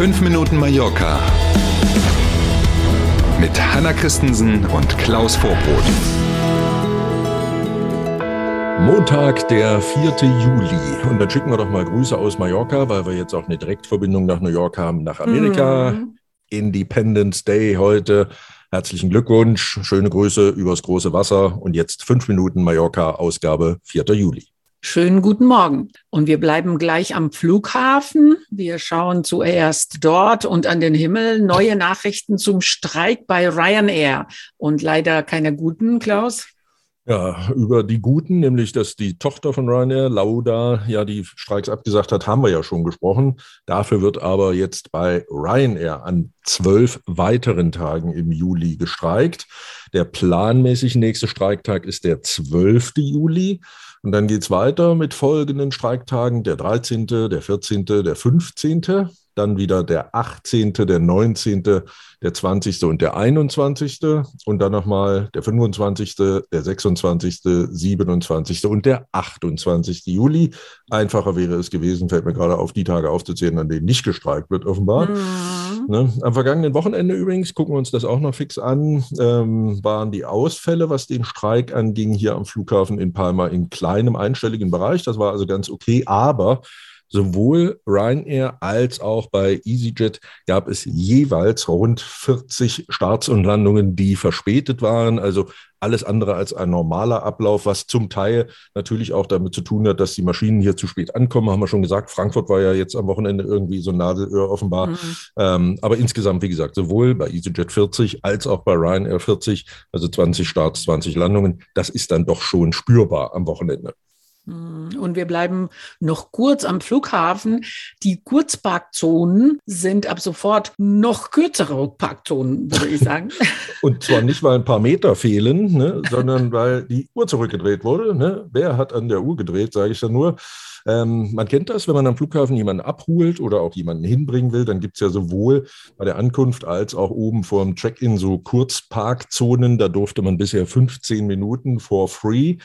5 Minuten Mallorca mit Hanna Christensen und Klaus Vorbrot. Montag, der 4. Juli. Und dann schicken wir doch mal Grüße aus Mallorca, weil wir jetzt auch eine Direktverbindung nach New York haben, nach Amerika. Mhm. Independence Day heute. Herzlichen Glückwunsch, schöne Grüße übers große Wasser und jetzt 5 Minuten Mallorca, Ausgabe 4. Juli. Schönen guten Morgen. Und wir bleiben gleich am Flughafen. Wir schauen zuerst dort und an den Himmel. Neue Nachrichten zum Streik bei Ryanair. Und leider keine guten, Klaus. Ja, über die Guten, nämlich dass die Tochter von Ryanair, Lauda, ja die Streiks abgesagt hat, haben wir ja schon gesprochen. Dafür wird aber jetzt bei Ryanair an zwölf weiteren Tagen im Juli gestreikt. Der planmäßig nächste Streiktag ist der 12. Juli. Und dann geht es weiter mit folgenden Streiktagen, der 13., der 14., der 15., dann wieder der 18., der 19., der 20. und der 21. und dann nochmal der 25., der 26., 27. und der 28. Juli. Einfacher wäre es gewesen, fällt mir gerade auf, die Tage aufzuzählen, an denen nicht gestreikt wird, offenbar. Mhm. Ne? Am vergangenen Wochenende übrigens, gucken wir uns das auch noch fix an, ähm, waren die Ausfälle, was den Streik anging, hier am Flughafen in Palma in kleinem einstelligen Bereich. Das war also ganz okay, aber Sowohl Ryanair als auch bei EasyJet gab es jeweils rund 40 Starts und Landungen, die verspätet waren. Also alles andere als ein normaler Ablauf, was zum Teil natürlich auch damit zu tun hat, dass die Maschinen hier zu spät ankommen, haben wir schon gesagt. Frankfurt war ja jetzt am Wochenende irgendwie so ein Nadelöhr offenbar. Mhm. Ähm, aber insgesamt, wie gesagt, sowohl bei EasyJet 40 als auch bei Ryanair 40, also 20 Starts, 20 Landungen, das ist dann doch schon spürbar am Wochenende. Hm, und wir bleiben noch kurz am Flughafen. Die Kurzparkzonen sind ab sofort noch kürzere Parkzonen, würde ich sagen. Und zwar nicht, weil ein paar Meter fehlen, ne, sondern weil die Uhr zurückgedreht wurde. Ne? Wer hat an der Uhr gedreht, sage ich dann nur. Ähm, man kennt das, wenn man am Flughafen jemanden abholt oder auch jemanden hinbringen will, dann gibt es ja sowohl bei der Ankunft als auch oben vor dem Check-in so Kurzparkzonen. Da durfte man bisher 15 Minuten for free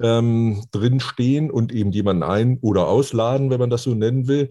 ähm, drinstehen und eben jemanden ein- oder ausladen, wenn man das so nennen will.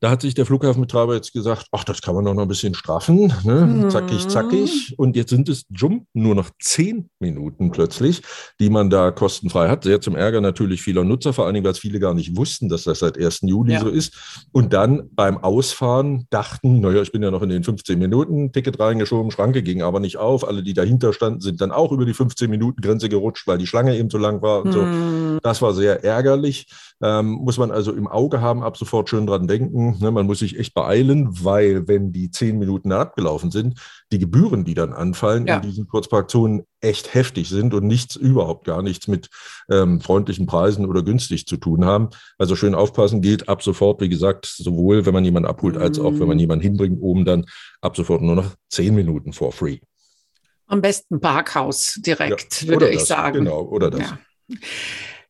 Da hat sich der Flughafenbetreiber jetzt gesagt, ach, das kann man doch noch ein bisschen straffen, ne? Mhm. zackig, zackig. Und jetzt sind es jump nur noch zehn Minuten plötzlich, die man da kostenfrei hat. Sehr zum Ärger natürlich vieler Nutzer, vor allen Dingen, weil es viele gar nicht wussten, dass das seit 1. Juli ja. so ist. Und dann beim Ausfahren dachten, naja, ich bin ja noch in den 15 Minuten, Ticket reingeschoben, Schranke ging aber nicht auf. Alle, die dahinter standen, sind dann auch über die 15 Minuten Grenze gerutscht, weil die Schlange eben so lang war und mhm. so. Das war sehr ärgerlich. Ähm, muss man also im Auge haben, ab sofort schön dran denken. Ne, man muss sich echt beeilen, weil wenn die zehn Minuten abgelaufen sind, die Gebühren, die dann anfallen ja. in diesen Kurzparkzonen, echt heftig sind und nichts, überhaupt gar nichts mit ähm, freundlichen Preisen oder günstig zu tun haben. Also schön aufpassen gilt ab sofort, wie gesagt, sowohl wenn man jemanden abholt, als auch wenn man mhm. jemanden hinbringt, oben dann ab sofort nur noch zehn Minuten for free. Am besten Parkhaus direkt, ja, würde ich das, sagen. Genau, oder das. Ja.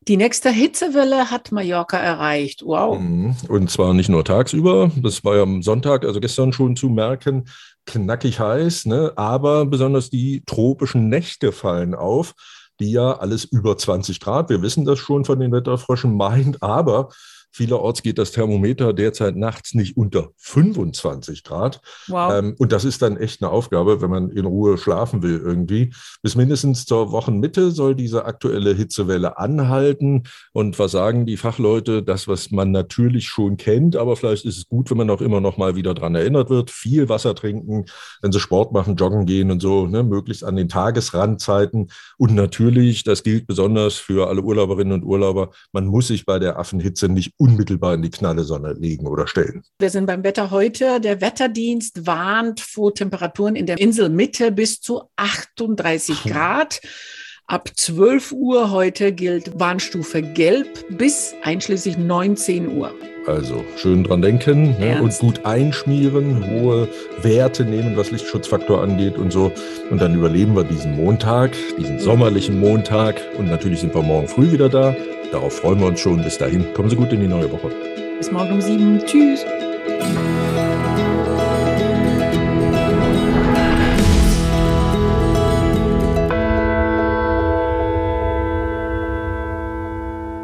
Die nächste Hitzewelle hat Mallorca erreicht. Wow. Mhm. Und zwar nicht nur tagsüber, das war ja am Sonntag, also gestern schon zu merken, knackig heiß, ne? aber besonders die tropischen Nächte fallen auf, die ja alles über 20 Grad, wir wissen das schon von den Wetterfröschen, meint, aber Vielerorts geht das Thermometer derzeit nachts nicht unter 25 Grad. Wow. Ähm, und das ist dann echt eine Aufgabe, wenn man in Ruhe schlafen will irgendwie. Bis mindestens zur Wochenmitte soll diese aktuelle Hitzewelle anhalten. Und was sagen die Fachleute? Das, was man natürlich schon kennt, aber vielleicht ist es gut, wenn man auch immer noch mal wieder dran erinnert wird. Viel Wasser trinken, wenn sie Sport machen, joggen gehen und so, ne, möglichst an den Tagesrandzeiten. Und natürlich, das gilt besonders für alle Urlauberinnen und Urlauber, man muss sich bei der Affenhitze nicht unmittelbar in die knalle Sonne legen oder stellen. Wir sind beim Wetter heute. Der Wetterdienst warnt vor Temperaturen in der Inselmitte bis zu 38 Grad. Ab 12 Uhr heute gilt Warnstufe Gelb bis einschließlich 19 Uhr. Also schön dran denken ne? und gut einschmieren, hohe Werte nehmen, was Lichtschutzfaktor angeht und so. Und dann überleben wir diesen Montag, diesen sommerlichen Montag. Und natürlich sind wir morgen früh wieder da. Darauf freuen wir uns schon. Bis dahin, kommen Sie gut in die neue Woche. Bis morgen um sieben. Tschüss.